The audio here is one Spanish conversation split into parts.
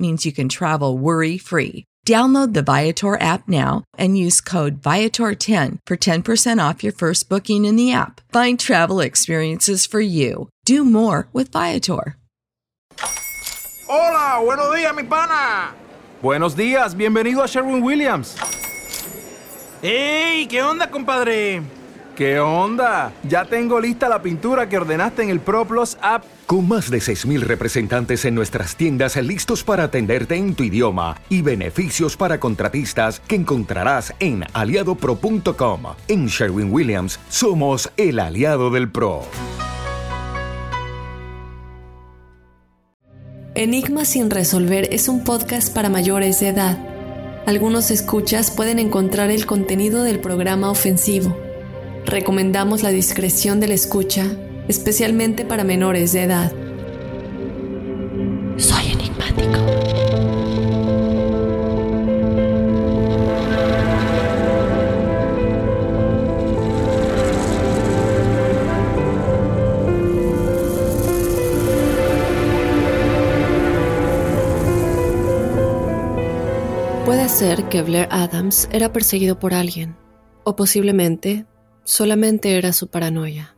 means you can travel worry free. Download the Viator app now and use code Viator10 for 10% off your first booking in the app. Find travel experiences for you. Do more with Viator. Hola, buenos días, mi pana. Buenos días, bienvenido a Sherwin Williams. ¡Ey! ¿Qué onda, compadre? ¿Qué onda? Ya tengo lista la pintura que ordenaste en el ProPlus app. Con más de 6.000 representantes en nuestras tiendas listos para atenderte en tu idioma y beneficios para contratistas que encontrarás en aliadopro.com. En Sherwin Williams somos el aliado del PRO. Enigma sin resolver es un podcast para mayores de edad. Algunos escuchas pueden encontrar el contenido del programa ofensivo. Recomendamos la discreción de la escucha, especialmente para menores de edad. Soy enigmático. Puede ser que Blair Adams era perseguido por alguien, o posiblemente solamente era su paranoia.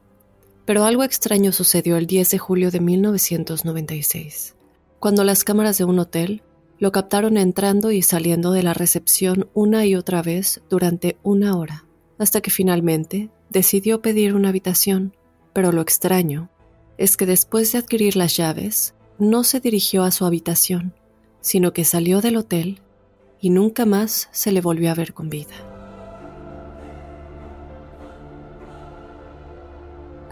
Pero algo extraño sucedió el 10 de julio de 1996, cuando las cámaras de un hotel lo captaron entrando y saliendo de la recepción una y otra vez durante una hora, hasta que finalmente decidió pedir una habitación. Pero lo extraño es que después de adquirir las llaves, no se dirigió a su habitación, sino que salió del hotel y nunca más se le volvió a ver con vida.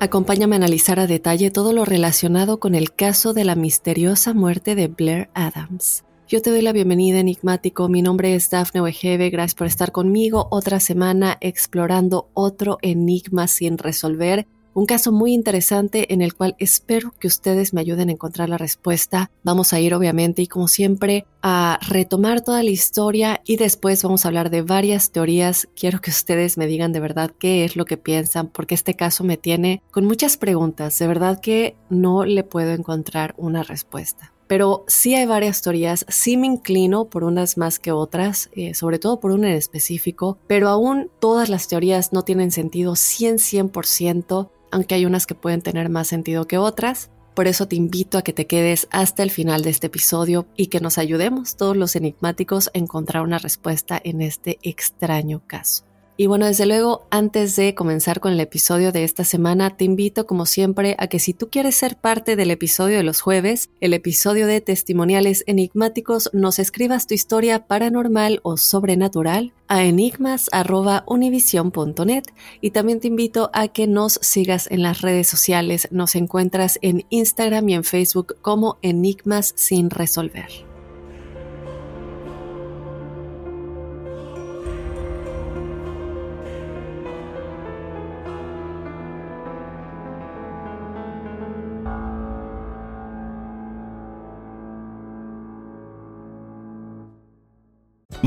Acompáñame a analizar a detalle todo lo relacionado con el caso de la misteriosa muerte de Blair Adams. Yo te doy la bienvenida, enigmático. Mi nombre es Dafne Wegebe. Gracias por estar conmigo otra semana explorando otro enigma sin resolver. Un caso muy interesante en el cual espero que ustedes me ayuden a encontrar la respuesta. Vamos a ir obviamente y como siempre a retomar toda la historia y después vamos a hablar de varias teorías. Quiero que ustedes me digan de verdad qué es lo que piensan porque este caso me tiene con muchas preguntas. De verdad que no le puedo encontrar una respuesta pero sí hay varias teorías, sí me inclino por unas más que otras, eh, sobre todo por una en específico, pero aún todas las teorías no tienen sentido 100, 100%, aunque hay unas que pueden tener más sentido que otras. Por eso te invito a que te quedes hasta el final de este episodio y que nos ayudemos todos los enigmáticos a encontrar una respuesta en este extraño caso. Y bueno, desde luego, antes de comenzar con el episodio de esta semana, te invito como siempre a que si tú quieres ser parte del episodio de los jueves, el episodio de testimoniales enigmáticos, nos escribas tu historia paranormal o sobrenatural a enigmas.univision.net y también te invito a que nos sigas en las redes sociales. Nos encuentras en Instagram y en Facebook como Enigmas sin resolver.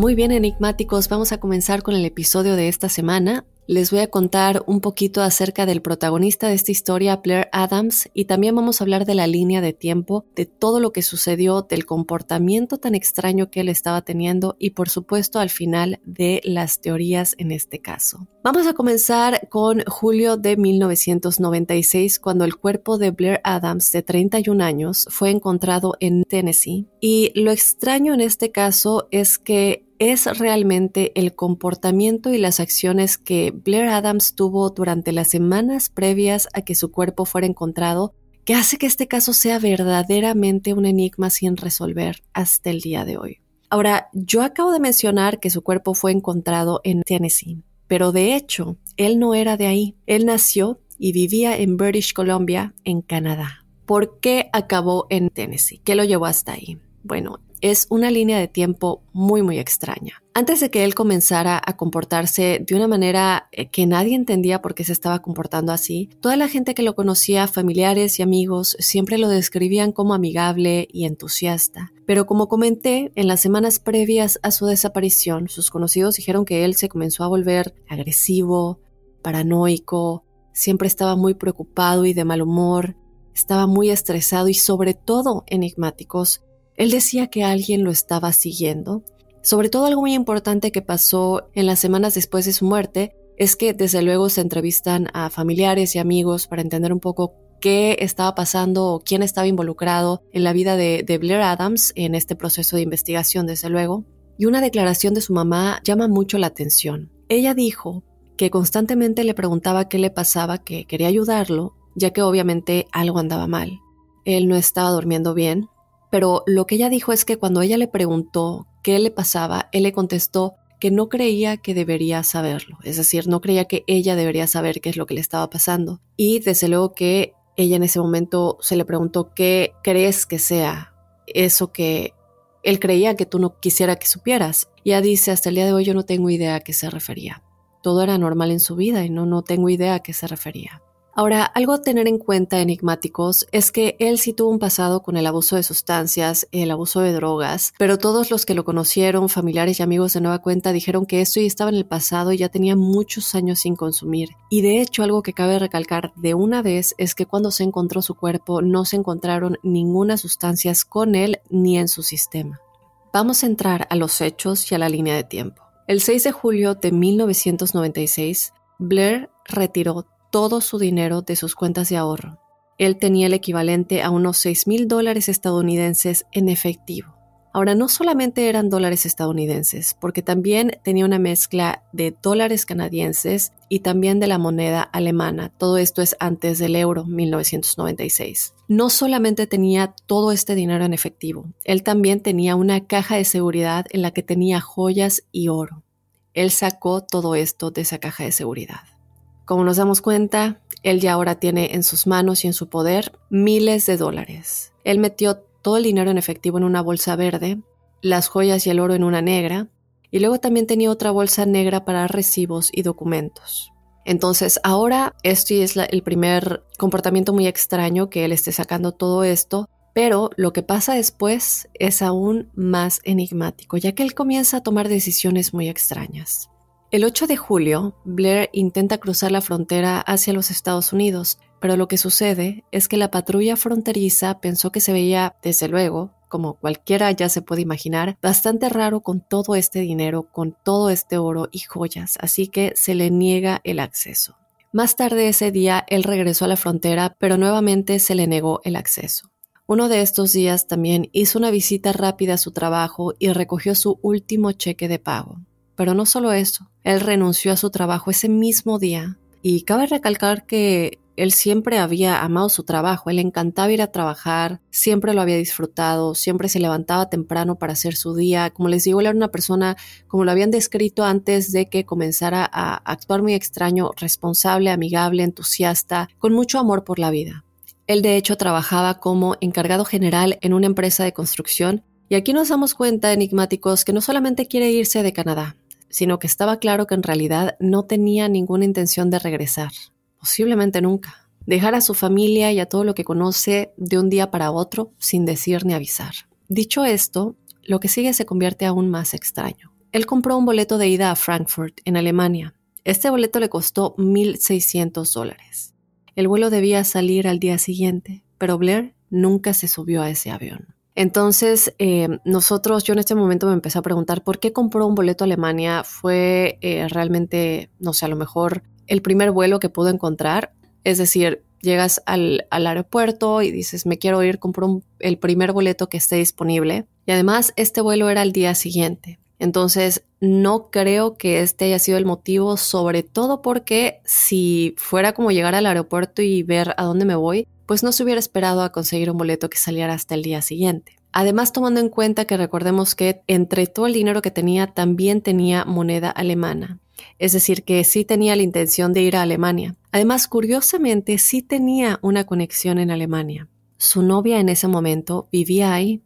Muy bien, enigmáticos, vamos a comenzar con el episodio de esta semana. Les voy a contar un poquito acerca del protagonista de esta historia, Blair Adams, y también vamos a hablar de la línea de tiempo, de todo lo que sucedió, del comportamiento tan extraño que él estaba teniendo y por supuesto al final de las teorías en este caso. Vamos a comenzar con julio de 1996, cuando el cuerpo de Blair Adams, de 31 años, fue encontrado en Tennessee. Y lo extraño en este caso es que es realmente el comportamiento y las acciones que Blair Adams tuvo durante las semanas previas a que su cuerpo fuera encontrado que hace que este caso sea verdaderamente un enigma sin resolver hasta el día de hoy. Ahora, yo acabo de mencionar que su cuerpo fue encontrado en Tennessee, pero de hecho, él no era de ahí. Él nació y vivía en British Columbia, en Canadá. ¿Por qué acabó en Tennessee? ¿Qué lo llevó hasta ahí? Bueno, es una línea de tiempo muy muy extraña. Antes de que él comenzara a comportarse de una manera eh, que nadie entendía por qué se estaba comportando así, toda la gente que lo conocía, familiares y amigos, siempre lo describían como amigable y entusiasta. Pero como comenté, en las semanas previas a su desaparición, sus conocidos dijeron que él se comenzó a volver agresivo, paranoico, siempre estaba muy preocupado y de mal humor, estaba muy estresado y sobre todo enigmáticos él decía que alguien lo estaba siguiendo. Sobre todo algo muy importante que pasó en las semanas después de su muerte es que desde luego se entrevistan a familiares y amigos para entender un poco qué estaba pasando o quién estaba involucrado en la vida de, Blair Adams en este proceso de investigación, desde luego. Y una declaración de su mamá llama mucho la atención. Ella dijo que constantemente le preguntaba qué le pasaba, que quería ayudarlo, ya que obviamente algo andaba mal. Él no estaba durmiendo bien, pero lo que ella dijo es que cuando ella le preguntó qué le pasaba, él le contestó que no creía que debería saberlo, es decir, no creía que ella debería saber qué es lo que le estaba pasando. Y desde luego que ella en ese momento se le preguntó qué crees que sea eso que él creía que tú no quisiera que supieras. Y ella dice, hasta el día de hoy yo no tengo idea a qué se refería. Todo era normal en su vida y no, no tengo idea a qué se refería. Ahora, algo a tener en cuenta, enigmáticos, es que él sí tuvo un pasado con el abuso de sustancias, el abuso de drogas, pero todos los que lo conocieron, familiares y amigos de nueva cuenta, dijeron que esto ya estaba en el pasado y ya tenía muchos años sin consumir. Y de hecho, algo que cabe recalcar de una vez es que cuando se encontró su cuerpo no se encontraron ninguna sustancias con él ni en su sistema. Vamos a entrar a los hechos y a la línea de tiempo. El 6 de julio de 1996, Blair retiró todo su dinero de sus cuentas de ahorro. Él tenía el equivalente a unos 6 mil dólares estadounidenses en efectivo. Ahora, no solamente eran dólares estadounidenses, porque también tenía una mezcla de dólares canadienses y también de la moneda alemana. Todo esto es antes del euro 1996. No solamente tenía todo este dinero en efectivo, él también tenía una caja de seguridad en la que tenía joyas y oro. Él sacó todo esto de esa caja de seguridad. Como nos damos cuenta, él ya ahora tiene en sus manos y en su poder miles de dólares. Él metió todo el dinero en efectivo en una bolsa verde, las joyas y el oro en una negra, y luego también tenía otra bolsa negra para recibos y documentos. Entonces ahora este es el primer comportamiento muy extraño que él esté sacando todo esto, pero lo que pasa después es aún más enigmático, ya que él comienza a tomar decisiones muy extrañas. El 8 de julio, Blair intenta cruzar la frontera hacia los Estados Unidos, pero lo que sucede es que la patrulla fronteriza pensó que se veía, desde luego, como cualquiera ya se puede imaginar, bastante raro con todo este dinero, con todo este oro y joyas, así que se le niega el acceso. Más tarde ese día, él regresó a la frontera, pero nuevamente se le negó el acceso. Uno de estos días también hizo una visita rápida a su trabajo y recogió su último cheque de pago. Pero no solo eso, él renunció a su trabajo ese mismo día. Y cabe recalcar que él siempre había amado su trabajo, él encantaba ir a trabajar, siempre lo había disfrutado, siempre se levantaba temprano para hacer su día. Como les digo, él era una persona, como lo habían descrito antes de que comenzara a actuar muy extraño, responsable, amigable, entusiasta, con mucho amor por la vida. Él de hecho trabajaba como encargado general en una empresa de construcción y aquí nos damos cuenta, enigmáticos, que no solamente quiere irse de Canadá, sino que estaba claro que en realidad no tenía ninguna intención de regresar posiblemente nunca. Dejar a su familia y a todo lo que conoce de un día para otro sin decir ni avisar. Dicho esto, lo que sigue se convierte aún más extraño. Él compró un boleto de ida a Frankfurt, en Alemania. Este boleto le costó 1.600 dólares. El vuelo debía salir al día siguiente, pero Blair nunca se subió a ese avión. Entonces, eh, nosotros, yo en este momento me empecé a preguntar por qué compró un boleto a Alemania. Fue eh, realmente, no sé, a lo mejor el primer vuelo que pudo encontrar. Es decir, llegas al, aeropuerto y dices, me quiero ir, compro el primer boleto que esté disponible. Y además, este vuelo era el día siguiente. Entonces, no creo que este haya sido el motivo, sobre todo porque si fuera como llegar al aeropuerto y ver a dónde me voy, pues no se hubiera esperado a conseguir un boleto que saliera hasta el día siguiente. Además, tomando en cuenta que recordemos que entre todo el dinero que tenía, también tenía moneda alemana es decir, que sí tenía la intención de ir a Alemania. Además, curiosamente, sí tenía una conexión en Alemania. Su novia en ese momento vivía ahí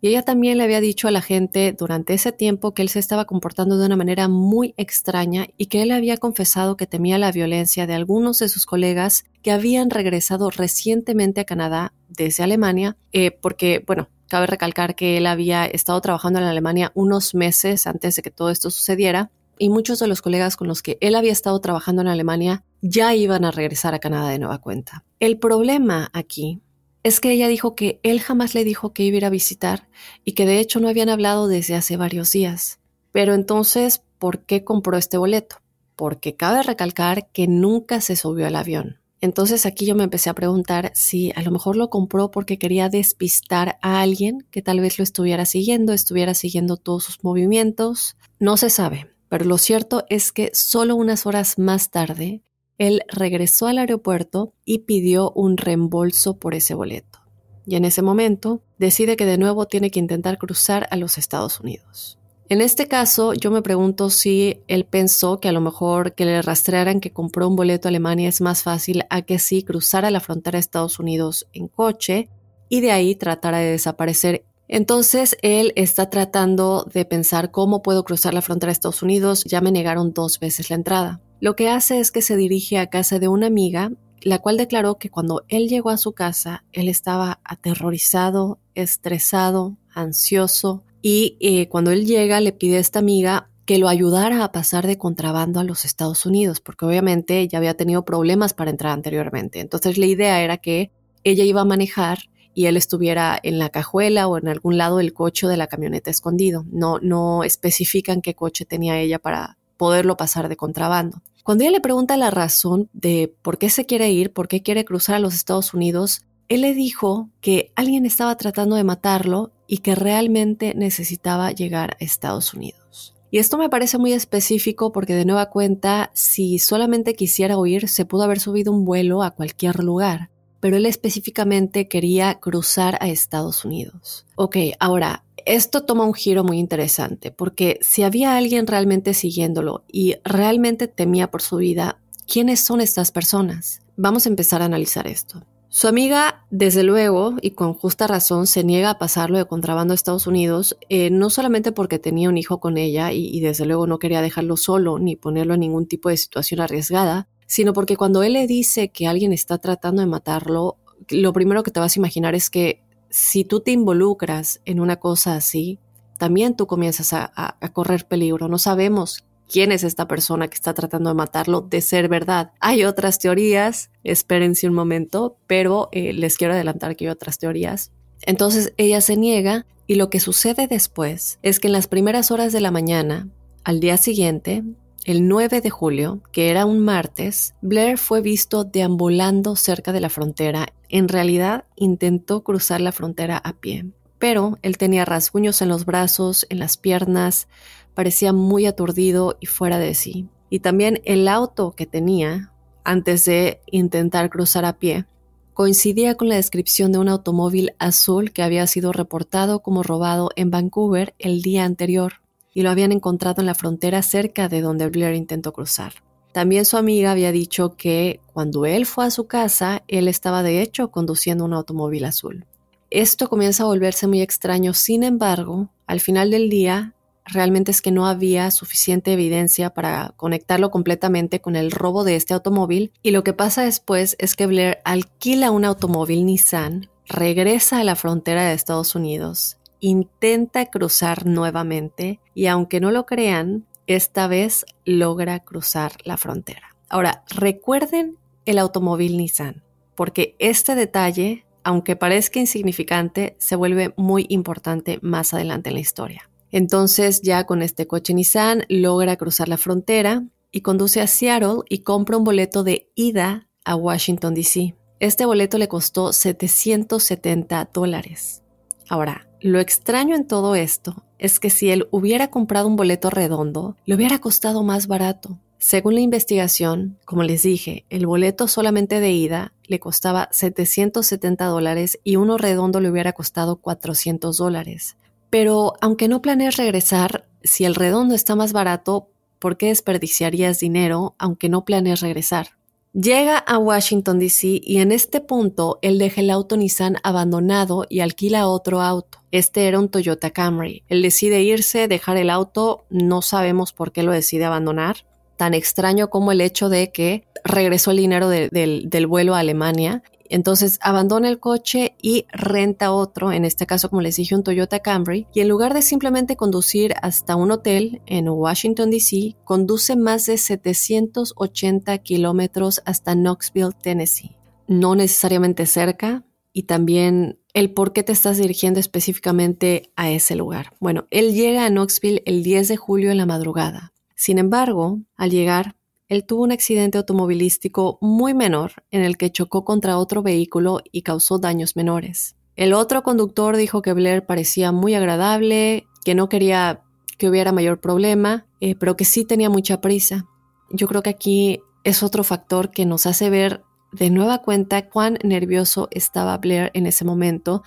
y ella también le había dicho a la gente durante ese tiempo que él se estaba comportando de una manera muy extraña y que él había confesado que temía la violencia de algunos de sus colegas que habían regresado recientemente a Canadá desde Alemania, eh, porque, bueno, cabe recalcar que él había estado trabajando en Alemania unos meses antes de que todo esto sucediera y muchos de los colegas con los que él había estado trabajando en Alemania ya iban a regresar a Canadá de nueva cuenta. El problema aquí es que ella dijo que él jamás le dijo que iba a ir a visitar y que de hecho no habían hablado desde hace varios días. Pero entonces, ¿por qué compró este boleto? Porque cabe recalcar que nunca se subió al avión. Entonces aquí yo me empecé a preguntar si a lo mejor lo compró porque quería despistar a alguien que tal vez lo estuviera siguiendo, estuviera siguiendo todos sus movimientos. No se sabe. Pero lo cierto es que solo unas horas más tarde, él regresó al aeropuerto y pidió un reembolso por ese boleto. Y en ese momento decide que de nuevo tiene que intentar cruzar a los Estados Unidos. En este caso, yo me pregunto si él pensó que a lo mejor que le rastrearan que compró un boleto a Alemania es más fácil a que sí cruzara la frontera de Estados Unidos en coche y de ahí tratara de desaparecer entonces él está tratando de pensar cómo puedo cruzar la frontera de Estados Unidos, ya me negaron dos veces la entrada. Lo que hace es que se dirige a casa de una amiga, la cual declaró que cuando él llegó a su casa, él estaba aterrorizado, estresado, ansioso, y eh, cuando él llega le pide a esta amiga que lo ayudara a pasar de contrabando a los Estados Unidos, porque obviamente ya había tenido problemas para entrar anteriormente. Entonces la idea era que ella iba a manejar y él estuviera en la cajuela o en algún lado del coche de la camioneta escondido. No, no especifican qué coche tenía ella para poderlo pasar de contrabando. Cuando ella le pregunta la razón de por qué se quiere ir, por qué quiere cruzar a los Estados Unidos, él le dijo que alguien estaba tratando de matarlo y que realmente necesitaba llegar a Estados Unidos. Y esto me parece muy específico porque de nueva cuenta, si solamente quisiera huir, se pudo haber subido un vuelo a cualquier lugar pero él específicamente quería cruzar a Estados Unidos. Ok, ahora, esto toma un giro muy interesante, porque si había alguien realmente siguiéndolo y realmente temía por su vida, ¿quiénes son estas personas? Vamos a empezar a analizar esto. Su amiga, desde luego, y con justa razón, se niega a pasarlo de contrabando a Estados Unidos, eh, no solamente porque tenía un hijo con ella y, y, desde luego no quería dejarlo solo ni ponerlo en ningún tipo de situación arriesgada, sino porque cuando él le dice que alguien está tratando de matarlo, lo primero que te vas a imaginar es que si tú te involucras en una cosa así, también tú comienzas a, correr peligro. No sabemos quién es esta persona que está tratando de matarlo de ser verdad. Hay otras teorías, espérense un momento, pero eh, les quiero adelantar que hay otras teorías. Entonces ella se niega y lo que sucede después es que en las primeras horas de la mañana, al día siguiente, el 9 de julio, que era un martes, Blair fue visto deambulando cerca de la frontera. En realidad intentó cruzar la frontera a pie, pero él tenía rasguños en los brazos, en las piernas, parecía muy aturdido y fuera de sí. Y también el auto que tenía antes de intentar cruzar a pie coincidía con la descripción de un automóvil azul que había sido reportado como robado en Vancouver el día anterior y lo habían encontrado en la frontera cerca de donde Blair intentó cruzar. También su amiga había dicho que cuando él fue a su casa, él estaba de hecho conduciendo un automóvil azul. Esto comienza a volverse muy extraño, sin embargo, al final del día, realmente es que no había suficiente evidencia para conectarlo completamente con el robo de este automóvil y lo que pasa después es que Blair alquila un automóvil Nissan, regresa a la frontera de Estados Unidos, intenta cruzar nuevamente y aunque no lo crean, esta vez logra cruzar la frontera. Ahora, recuerden el automóvil Nissan, porque este detalle, aunque parezca insignificante, se vuelve muy importante más adelante en la historia. Entonces ya con este coche Nissan logra cruzar la frontera y conduce a Seattle y compra un boleto de ida a Washington, D.C. Este boleto le costó 770 dólares. Ahora, lo extraño en todo esto es que si él hubiera comprado un boleto redondo, le hubiera costado más barato. Según la investigación, como les dije, el boleto solamente de ida le costaba 770 dólares y uno redondo le hubiera costado 400 dólares. Pero aunque no planees regresar, si el redondo está más barato, ¿por qué desperdiciarías dinero aunque no planees regresar? Llega a Washington, D.C. y en este punto él deja el auto Nissan abandonado y alquila otro auto. Este era un Toyota Camry. Él decide irse, dejar el auto, no sabemos por qué lo decide abandonar. Tan extraño como el hecho de que regresó el dinero del, vuelo a Alemania entonces abandona el coche y renta otro, en este caso como les dije un Toyota Camry, y en lugar de simplemente conducir hasta un hotel en Washington, D.C., conduce más de 780 kilómetros hasta Knoxville, Tennessee. No necesariamente cerca, y también el por qué te estás dirigiendo específicamente a ese lugar. Bueno, él llega a Knoxville el 10 de julio en la madrugada. Sin embargo, al llegar, tuvo un accidente automovilístico muy menor en el que chocó contra otro vehículo y causó daños menores. El otro conductor dijo que Blair parecía muy agradable, que no quería que hubiera mayor problema, eh, pero que sí tenía mucha prisa. Yo creo que aquí es otro factor que nos hace ver de nueva cuenta cuán nervioso estaba Blair en ese momento,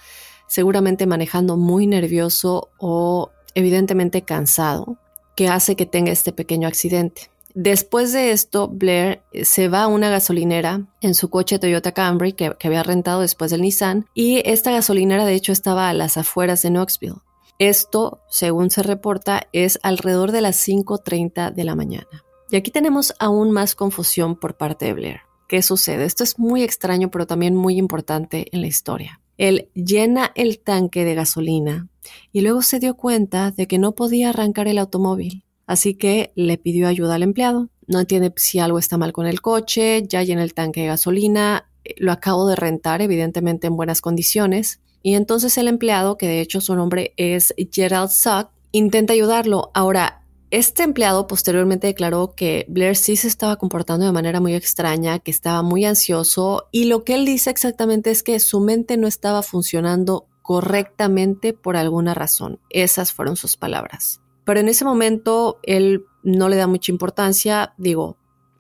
seguramente manejando muy nervioso o evidentemente cansado, que hace que tenga este pequeño accidente. Después de esto, Blair eh, se va a una gasolinera en su coche Toyota Camry que, había rentado después del Nissan y esta gasolinera de hecho estaba a las afueras de Knoxville. Esto, según se reporta, es alrededor de las 5.30 de la mañana. Y aquí tenemos aún más confusión por parte de Blair. ¿Qué sucede? Esto es muy extraño, pero también muy importante en la historia. Él llena el tanque de gasolina y luego se dio cuenta de que no podía arrancar el automóvil. Así que le pidió ayuda al empleado. No entiende si algo está mal con el coche, ya llena el tanque de gasolina, eh, lo acabo de rentar, evidentemente en buenas condiciones. Y entonces el empleado, que de hecho su nombre es Gerald Suck, intenta ayudarlo. Ahora, este empleado posteriormente declaró que Blair sí se estaba comportando de manera muy extraña, que estaba muy ansioso y lo que él dice exactamente es que su mente no estaba funcionando correctamente por alguna razón. Esas fueron sus palabras. Pero en ese momento él no le da mucha importancia, digo,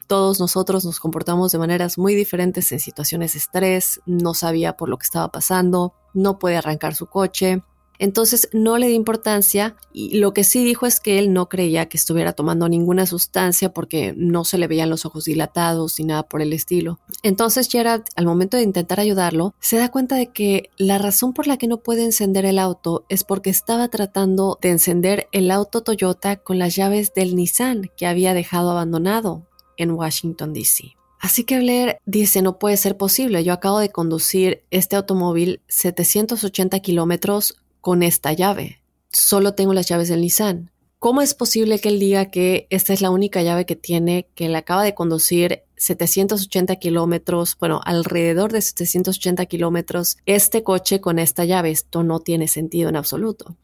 todos nosotros nos comportamos de maneras muy diferentes en situaciones de estrés, no sabía por lo que estaba pasando, no puede arrancar su coche, entonces no le di importancia y lo que sí dijo es que él no creía que estuviera tomando ninguna sustancia porque no se le veían los ojos dilatados ni nada por el estilo. Entonces Gerard, al momento de intentar ayudarlo, se da cuenta de que la razón por la que no puede encender el auto es porque estaba tratando de encender el auto Toyota con las llaves del Nissan que había dejado abandonado en Washington, D.C. Así que Blair dice, no puede ser posible, yo acabo de conducir este automóvil 780 kilómetros con esta llave. Solo tengo las llaves del Nissan. ¿Cómo es posible que él diga que esta es la única llave que tiene, que le acaba de conducir 780 kilómetros, bueno, alrededor de 780 kilómetros, este coche con esta llave? Esto no tiene sentido en absoluto.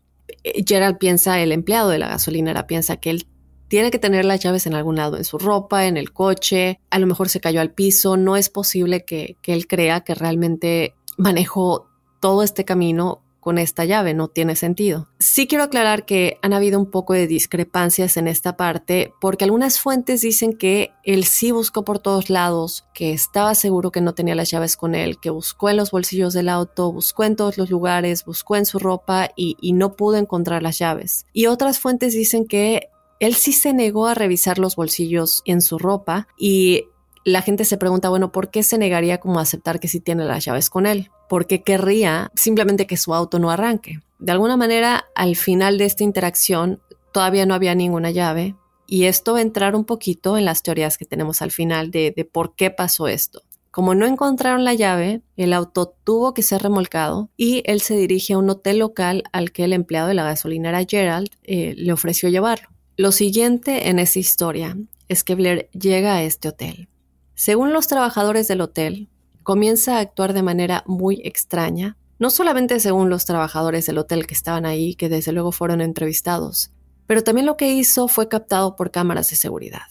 Eh, Gerald piensa, el empleado de la gasolinera piensa que él tiene que tener las llaves en algún lado, en su ropa, en el coche, a lo mejor se cayó al piso, no es posible que, que él crea que realmente manejó todo este camino con esta llave, no tiene sentido. Sí quiero aclarar que han habido un poco de discrepancias en esta parte porque algunas fuentes dicen que él sí buscó por todos lados, que estaba seguro que no tenía las llaves con él, que buscó en los bolsillos del auto, buscó en todos los lugares, buscó en su ropa y, no pudo encontrar las llaves. Y otras fuentes dicen que él sí se negó a revisar los bolsillos en su ropa y la gente se pregunta, bueno, ¿por qué se negaría como a aceptar que sí tiene las llaves con él? Porque querría simplemente que su auto no arranque. De alguna manera, al final de esta interacción, todavía no había ninguna llave y esto va a entrar un poquito en las teorías que tenemos al final de, de por qué pasó esto. Como no encontraron la llave, el auto tuvo que ser remolcado y él se dirige a un hotel local al que el empleado de la gasolinera Gerald eh, le ofreció llevarlo. Lo siguiente en esa historia es que Blair llega a este hotel. Según los trabajadores del hotel, comienza a actuar de manera muy extraña, no solamente según los trabajadores del hotel que estaban ahí, que desde luego fueron entrevistados, pero también lo que hizo fue captado por cámaras de seguridad.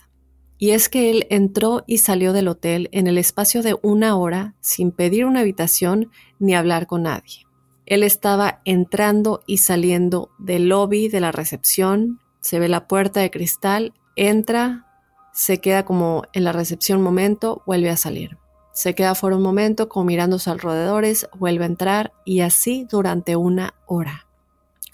Y es que él entró y salió del hotel en el espacio de una hora sin pedir una habitación ni hablar con nadie. Él estaba entrando y saliendo del lobby de la recepción, se ve la puerta de cristal, entra, se queda como en la recepción un momento, vuelve a salir. Se queda por un momento como mirando sus alrededores, vuelve a entrar y así durante una hora.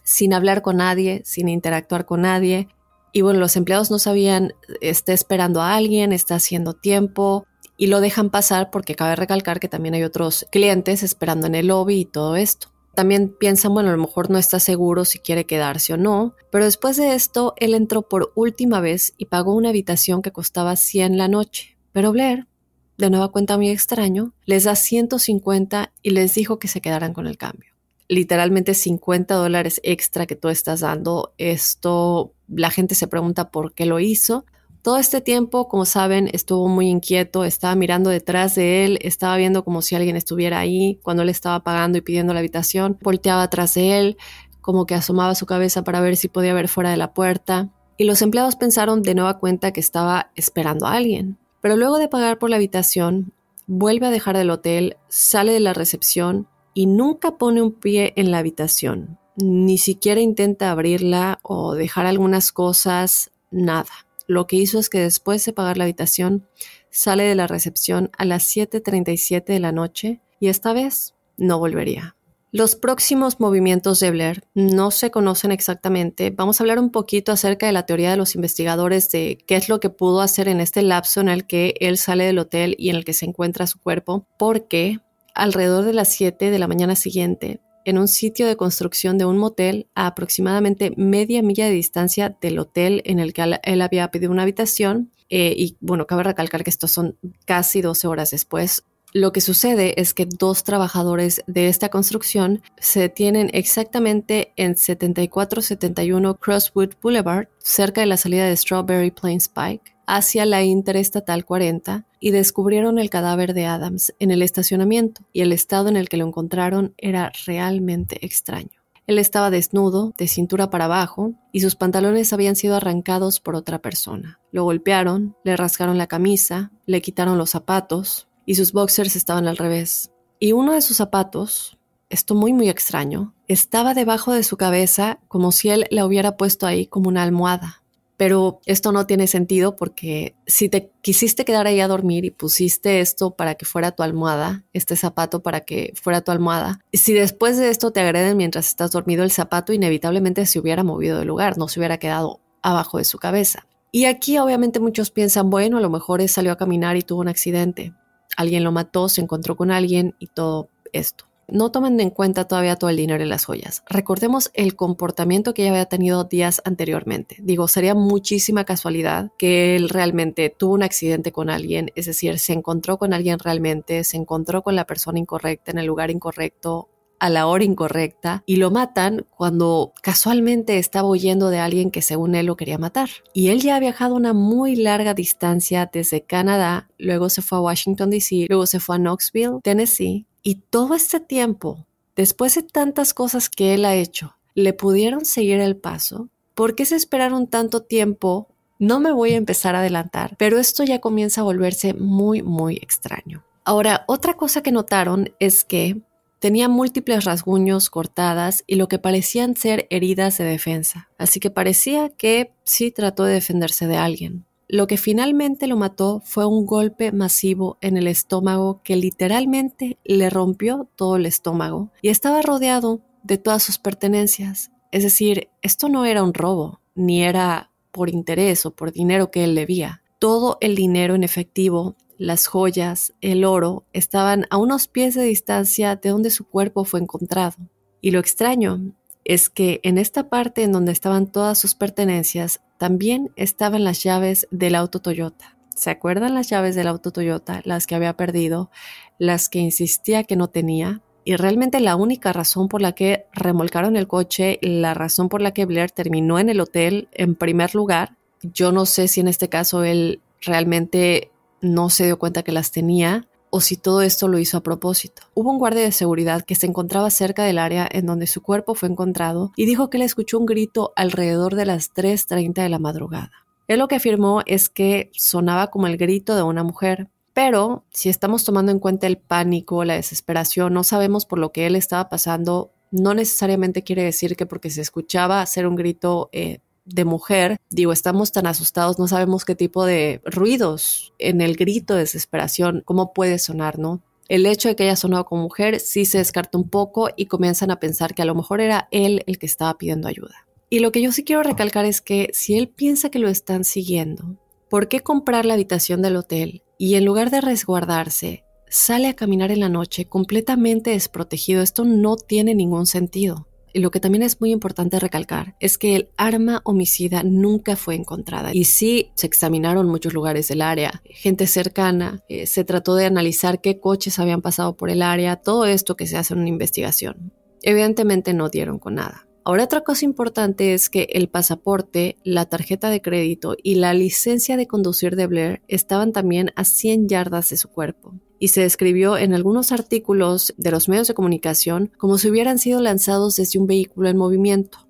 Sin hablar con nadie, sin interactuar con nadie. Y bueno, los empleados no sabían, está esperando a alguien, está haciendo tiempo y lo dejan pasar porque cabe recalcar que también hay otros clientes esperando en el lobby y todo esto. También piensan, bueno, a lo mejor no está seguro si quiere quedarse o no, pero después de esto, él entró por última vez y pagó una habitación que costaba 100 la noche. Pero Blair, de nueva cuenta muy extraño, les da 150 y les dijo que se quedaran con el cambio. Literalmente 50 dólares extra que tú estás dando. Esto, la gente se pregunta por qué lo hizo. Todo este tiempo, como saben, estuvo muy inquieto, estaba mirando detrás de él, estaba viendo como si alguien estuviera ahí cuando él estaba pagando y pidiendo la habitación, volteaba atrás de él, como que asomaba su cabeza para ver si podía ver fuera de la puerta. Y los empleados pensaron de nueva cuenta que estaba esperando a alguien. Pero luego de pagar por la habitación, vuelve a dejar el hotel, sale de la recepción y nunca pone un pie en la habitación. Ni siquiera intenta abrirla o dejar algunas cosas, nada. Lo que hizo es que después de pagar la habitación, sale de la recepción a las 7.37 de la noche y esta vez no volvería. Los próximos movimientos de Blair no se conocen exactamente. Vamos a hablar un poquito acerca de la teoría de los investigadores de qué es lo que pudo hacer en este lapso en el que él sale del hotel y en el que se encuentra su cuerpo, porque alrededor de las 7 de la mañana siguiente, en un sitio de construcción de un motel a aproximadamente media milla de distancia del hotel en el que él había pedido una habitación. Eh, y bueno, cabe recalcar que estos son casi 12 horas después. Lo que sucede es que dos trabajadores de esta construcción se detienen exactamente en 7471 Crosswood Boulevard, cerca de la salida de Strawberry Plains Pike, hacia la Interestatal 40 y descubrieron el cadáver de Adams en el estacionamiento y el estado en el que lo encontraron era realmente extraño. Él estaba desnudo, de cintura para abajo, y sus pantalones habían sido arrancados por otra persona. Lo golpearon, le rasgaron la camisa, le quitaron los zapatos, y sus boxers estaban al revés. Y uno de sus zapatos, esto muy muy extraño, estaba debajo de su cabeza como si él la hubiera puesto ahí como una almohada. Pero esto no tiene sentido porque si te quisiste quedar ahí a dormir y pusiste esto para que fuera tu almohada, este zapato para que fuera tu almohada, si después de esto te agreden mientras estás dormido, el zapato inevitablemente se hubiera movido del lugar, no se hubiera quedado abajo de su cabeza. Y aquí obviamente muchos piensan, bueno, a lo mejor salió a caminar y tuvo un accidente, alguien lo mató, se encontró con alguien y todo esto no tomen en cuenta todavía todo el dinero y las joyas. Recordemos el comportamiento que ella había tenido días anteriormente. Digo, sería muchísima casualidad que él realmente tuvo un accidente con alguien, es decir, se encontró con alguien realmente, se encontró con la persona incorrecta en el lugar incorrecto a la hora incorrecta y lo matan cuando casualmente estaba huyendo de alguien que según él lo quería matar. Y él ya ha viajado una muy larga distancia desde Canadá, luego se fue a Washington, D.C., luego se fue a Knoxville, Tennessee, y todo este tiempo, después de tantas cosas que él ha hecho, le pudieron seguir el paso. ¿Por qué se esperaron tanto tiempo? No me voy a empezar a adelantar, pero esto ya comienza a volverse muy, muy extraño. Ahora, otra cosa que notaron es que tenía múltiples rasguños cortadas y lo que parecían ser heridas de defensa, así que parecía que sí trató de defenderse de alguien. Lo que finalmente lo mató fue un golpe masivo en el estómago que literalmente le rompió todo el estómago y estaba rodeado de todas sus pertenencias. Es decir, esto no era un robo, ni era por interés o por dinero que él debía. Todo el dinero en efectivo las joyas, el oro, estaban a unos pies de distancia de donde su cuerpo fue encontrado. Y lo extraño es que en esta parte en donde estaban todas sus pertenencias, también estaban las llaves del auto Toyota. ¿Se acuerdan las llaves del auto Toyota, las que había perdido, las que insistía que no tenía? Y realmente la única razón por la que remolcaron el coche, la razón por la que Blair terminó en el hotel en primer lugar, yo no sé si en este caso él realmente no se dio cuenta que las tenía o si todo esto lo hizo a propósito. Hubo un guardia de seguridad que se encontraba cerca del área en donde su cuerpo fue encontrado y dijo que le escuchó un grito alrededor de las 3.30 de la madrugada. Él lo que afirmó es que sonaba como el grito de una mujer, pero si estamos tomando en cuenta el pánico, la desesperación, no sabemos por lo que él estaba pasando, no necesariamente quiere decir que porque se escuchaba hacer un grito eh, de mujer, digo, estamos tan asustados, no sabemos qué tipo de ruidos en el grito de desesperación, cómo puede sonar, ¿no? El hecho de que haya sonado como mujer sí se descarta un poco y comienzan a pensar que a lo mejor era él el que estaba pidiendo ayuda. Y lo que yo sí quiero recalcar es que si él piensa que lo están siguiendo, ¿por qué comprar la habitación del hotel y en lugar de resguardarse, sale a caminar en la noche completamente desprotegido? Esto no tiene ningún sentido. Y lo que también es muy importante recalcar es que el arma homicida nunca fue encontrada. Y sí se examinaron muchos lugares del área, gente cercana, eh, se trató de analizar qué coches habían pasado por el área, todo esto que se hace en una investigación. Evidentemente no dieron con nada. Ahora otra cosa importante es que el pasaporte, la tarjeta de crédito y la licencia de conducir de Blair estaban también a 100 yardas de su cuerpo y se describió en algunos artículos de los medios de comunicación como si hubieran sido lanzados desde un vehículo en movimiento.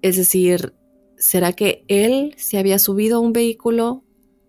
Es decir, ¿será que él se había subido a un vehículo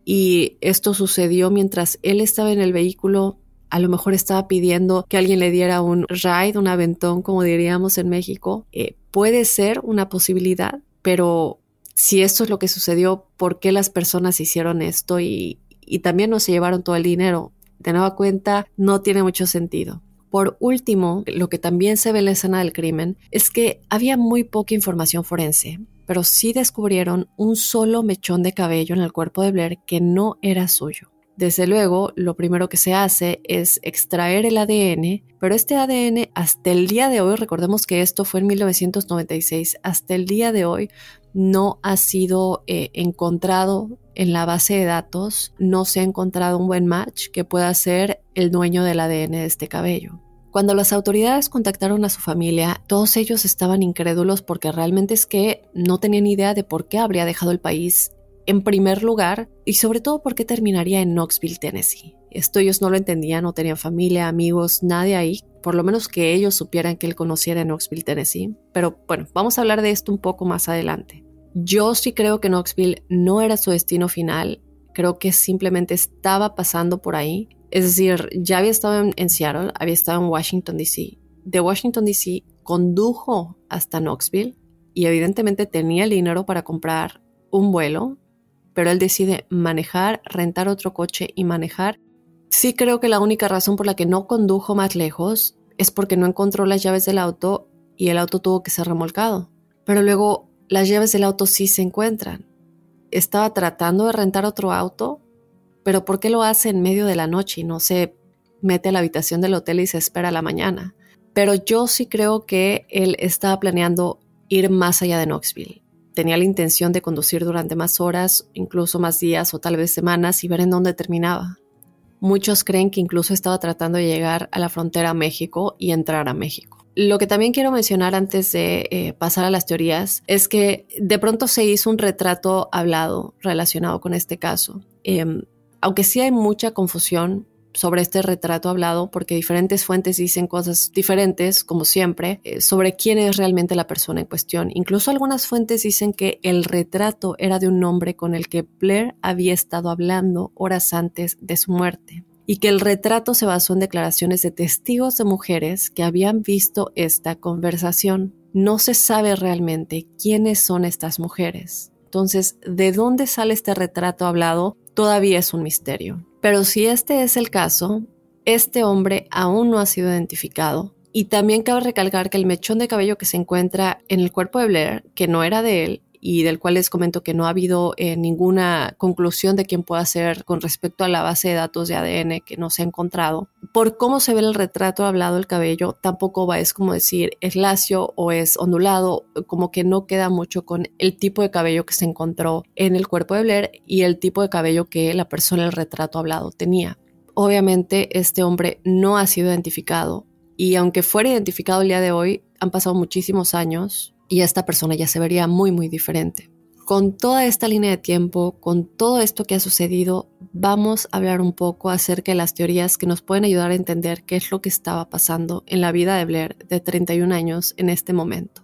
y esto sucedió mientras él estaba en el vehículo a lo mejor estaba pidiendo que alguien le diera un ride, un aventón, como diríamos en México. Eh, puede ser una posibilidad, pero si esto es lo que sucedió, ¿por qué las personas hicieron esto y, también no se llevaron todo el dinero? De nueva cuenta, no tiene mucho sentido. Por último, lo que también se ve en la escena del crimen es que había muy poca información forense, pero sí descubrieron un solo mechón de cabello en el cuerpo de Blair que no era suyo. Desde luego, lo primero que se hace es extraer el ADN, pero este ADN hasta el día de hoy, recordemos que esto fue en 1996, hasta el día de hoy no ha sido eh, encontrado en la base de datos, no se ha encontrado un buen match que pueda ser el dueño del ADN de este cabello. Cuando las autoridades contactaron a su familia, todos ellos estaban incrédulos porque realmente es que no tenían idea de por qué habría dejado el país en primer lugar y sobre todo por qué terminaría en Knoxville, Tennessee. Esto ellos no lo entendían, no tenían familia, amigos, nadie ahí, por lo menos que ellos supieran que él conociera Knoxville, Tennessee. Pero bueno, vamos a hablar de esto un poco más adelante. Yo sí creo que Knoxville no era su destino final, creo que simplemente estaba pasando por ahí. Es decir, ya había estado en, Seattle, había estado en Washington, D.C. De Washington, D.C. condujo hasta Knoxville y evidentemente tenía el dinero para comprar un vuelo pero él decide manejar, rentar otro coche y manejar. Sí creo que la única razón por la que no condujo más lejos es porque no encontró las llaves del auto y el auto tuvo que ser remolcado. Pero luego las llaves del auto sí se encuentran. Estaba tratando de rentar otro auto, pero ¿por qué lo hace en medio de la noche y no se mete a la habitación del hotel y se espera a la mañana? Pero yo sí creo que él estaba planeando ir más allá de Knoxville tenía la intención de conducir durante más horas, incluso más días o tal vez semanas y ver en dónde terminaba. Muchos creen que incluso estaba tratando de llegar a la frontera a México y entrar a México. Lo que también quiero mencionar antes de eh, pasar a las teorías es que de pronto se hizo un retrato hablado relacionado con este caso. Em, aunque sí hay mucha confusión sobre este retrato hablado, porque diferentes fuentes dicen cosas diferentes, como siempre, eh, sobre quién es realmente la persona en cuestión. Incluso algunas fuentes dicen que el retrato era de un hombre con el que Blair había estado hablando horas antes de su muerte y que el retrato se basó en declaraciones de testigos de mujeres que habían visto esta conversación. No se sabe realmente quiénes son estas mujeres. Entonces, ¿de dónde sale este retrato hablado? Todavía es un misterio. Pero si este es el caso, este hombre aún no ha sido identificado. Y también cabe recalcar que el mechón de cabello que se encuentra en el cuerpo de Blair, que no era de él, y del cual les comento que no ha habido eh, ninguna conclusión de quién pueda ser con respecto a la base de datos de ADN que no se ha encontrado. Por cómo se ve el retrato hablado del cabello, tampoco va, es como decir, es lacio o es ondulado, como que no queda mucho con el tipo de cabello que se encontró en el cuerpo de Blair y el tipo de cabello que la persona en el retrato hablado tenía. Obviamente este hombre no ha sido identificado y aunque fuera identificado el día de hoy, han pasado muchísimos años, y esta persona ya se vería muy, muy diferente. Con toda esta línea de tiempo, con todo esto que ha sucedido, vamos a hablar un poco acerca de las teorías que nos pueden ayudar a entender qué es lo que estaba pasando en la vida de Blair de 31 años en este momento.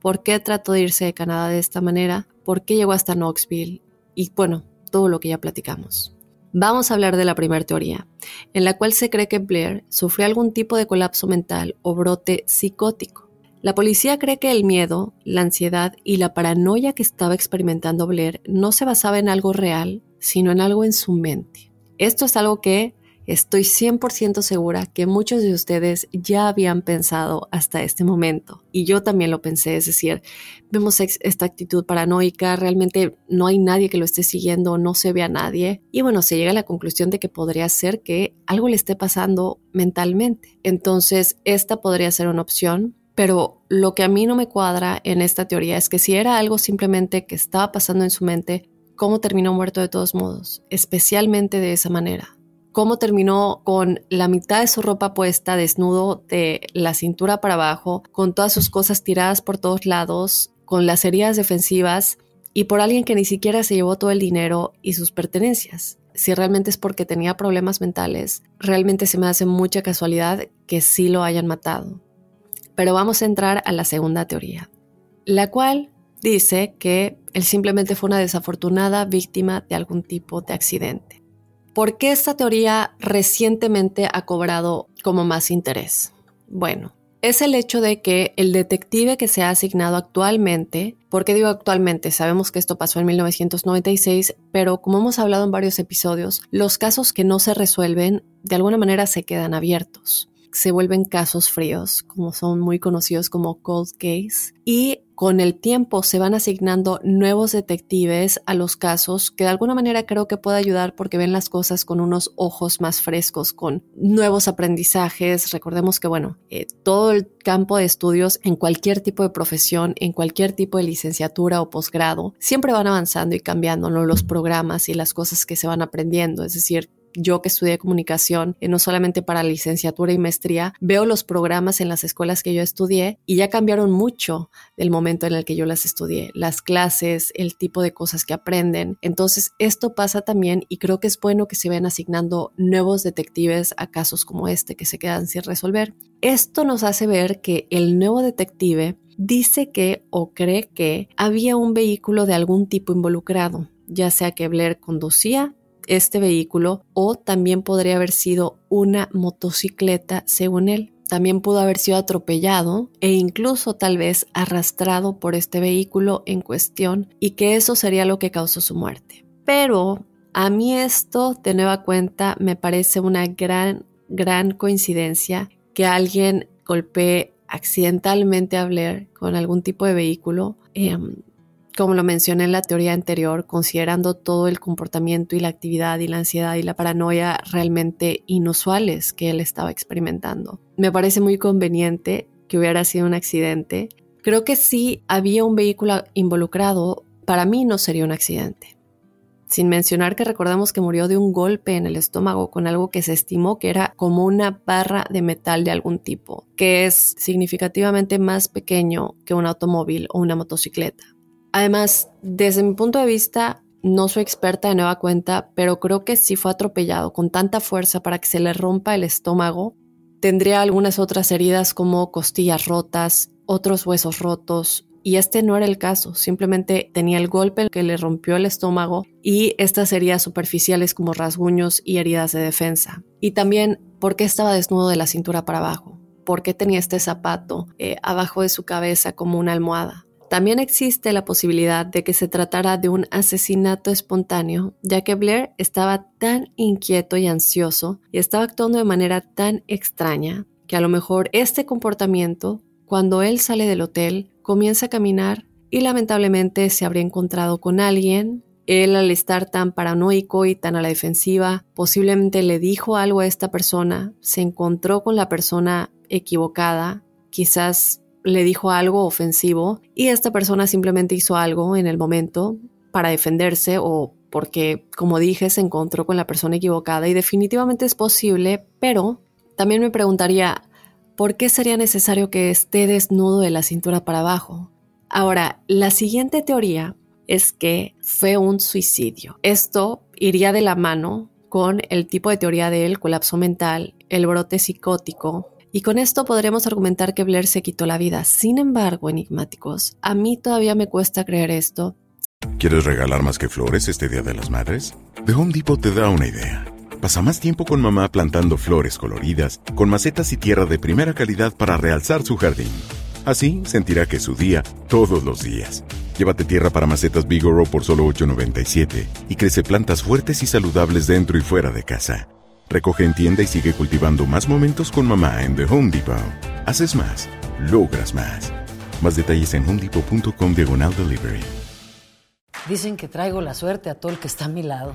¿Por qué trató de irse de Canadá de esta manera? ¿Por qué llegó hasta Knoxville? Y bueno, todo lo que ya platicamos. Vamos a hablar de la primera teoría, en la cual se cree que Blair sufrió algún tipo de colapso mental o brote psicótico la policía cree que el miedo, la ansiedad y la paranoia que estaba experimentando Blair no se basaba en algo real, sino en algo en su mente. Esto es algo que estoy 100% segura que muchos de ustedes ya habían pensado hasta este momento. Y yo también lo pensé, es decir, vemos esta actitud paranoica, realmente no hay nadie que lo esté siguiendo, no se ve a nadie. Y bueno, se llega a la conclusión de que podría ser que algo le esté pasando mentalmente. Entonces, esta podría ser una opción pero lo que a mí no me cuadra en esta teoría es que si era algo simplemente que estaba pasando en su mente, ¿cómo terminó muerto de todos modos? Especialmente de esa manera. ¿Cómo terminó con la mitad de su ropa puesta, desnudo de la cintura para abajo, con todas sus cosas tiradas por todos lados, con las heridas defensivas y por alguien que ni siquiera se llevó todo el dinero y sus pertenencias? Si realmente es porque tenía problemas mentales, realmente se me hace mucha casualidad que sí lo hayan matado. Pero vamos a entrar a la segunda teoría, la cual dice que él simplemente fue una desafortunada víctima de algún tipo de accidente. ¿Por qué esta teoría recientemente ha cobrado como más interés? Bueno, es el hecho de que el detective que se ha asignado actualmente, ¿por qué digo actualmente? Sabemos que esto pasó en 1996, pero como hemos hablado en varios episodios, los casos que no se resuelven de alguna manera se quedan abiertos se vuelven casos fríos, como son muy conocidos como cold case, y con el tiempo se van asignando nuevos detectives a los casos que de alguna manera creo que puede ayudar porque ven las cosas con unos ojos más frescos, con nuevos aprendizajes. Recordemos que, bueno, eh, todo el campo de estudios en cualquier tipo de profesión, en cualquier tipo de licenciatura o posgrado, siempre van avanzando y cambiando los programas y las cosas que se van aprendiendo. Es decir, yo que estudié comunicación, eh, no solamente para licenciatura y maestría, veo los programas en las escuelas que yo estudié y ya cambiaron mucho del momento en el que yo las estudié, las clases, el tipo de cosas que aprenden. Entonces, esto pasa también y creo que es bueno que se vayan asignando nuevos detectives a casos como este que se quedan sin resolver. Esto nos hace ver que el nuevo detective dice que o cree que había un vehículo de algún tipo involucrado, ya sea que Blair conducía este vehículo o también podría haber sido una motocicleta según él. También pudo haber sido atropellado e incluso tal vez arrastrado por este vehículo en cuestión y que eso sería lo que causó su muerte. Pero a mí esto de nueva cuenta me parece una gran, gran coincidencia que alguien golpee accidentalmente a Blair con algún tipo de vehículo. Em, como lo mencioné en la teoría anterior, considerando todo el comportamiento y la actividad y la ansiedad y la paranoia realmente inusuales que él estaba experimentando. Me parece muy conveniente que hubiera sido un accidente. Creo que si había un vehículo involucrado, para mí no sería un accidente. sin mencionar que recordamos que murió de un golpe en el estómago con algo que se estimó que era como una barra de metal de algún tipo, que es significativamente más pequeño que un automóvil o una motocicleta. Además, desde mi punto de vista, no soy experta de nueva cuenta, pero creo que si fue atropellado con tanta fuerza para que se le rompa el estómago. Tendría algunas otras heridas como costillas rotas, otros huesos rotos, y este no era el caso, simplemente tenía el golpe que le rompió el estómago y estas heridas superficiales como rasguños y heridas de defensa. Y también, ¿por qué estaba desnudo de la cintura para abajo? ¿Por qué tenía este zapato eh, abajo de su cabeza como una almohada? También existe la posibilidad de que se tratara de un asesinato espontáneo, ya que Blair estaba tan inquieto y ansioso y estaba actuando de manera tan extraña que a lo mejor este comportamiento, cuando él sale del hotel, comienza a caminar y lamentablemente se habría encontrado con alguien. Él al estar tan paranoico y tan a la defensiva, posiblemente le dijo algo a esta persona, se encontró con la persona equivocada, quizás le dijo algo ofensivo y esta persona simplemente hizo algo en el momento para defenderse o porque, como dije, se encontró con la persona equivocada y definitivamente es posible, pero también me preguntaría, ¿por qué sería necesario que esté desnudo de la cintura para abajo? Ahora, la siguiente teoría es que fue un suicidio. Esto iría de la mano con el tipo de teoría del colapso mental, el brote psicótico, y con esto podremos argumentar que Blair se quitó la vida. Sin embargo, enigmáticos, a mí todavía me cuesta creer esto. ¿Quieres regalar más que flores este Día de las Madres? The Home Depot te da una idea. Pasa más tiempo con mamá plantando flores coloridas, con macetas y tierra de primera calidad para realzar su jardín. Así sentirá que es su día todos los días. Llévate tierra para macetas Bigoro por solo $8.97 y crece plantas fuertes y saludables dentro y fuera de casa. Recoge en tienda y sigue cultivando más momentos con mamá en The Home Depot. Haces más, logras más. Más detalles en homedepot.com diagonal delivery. Dicen que traigo la suerte a todo el que está a mi lado.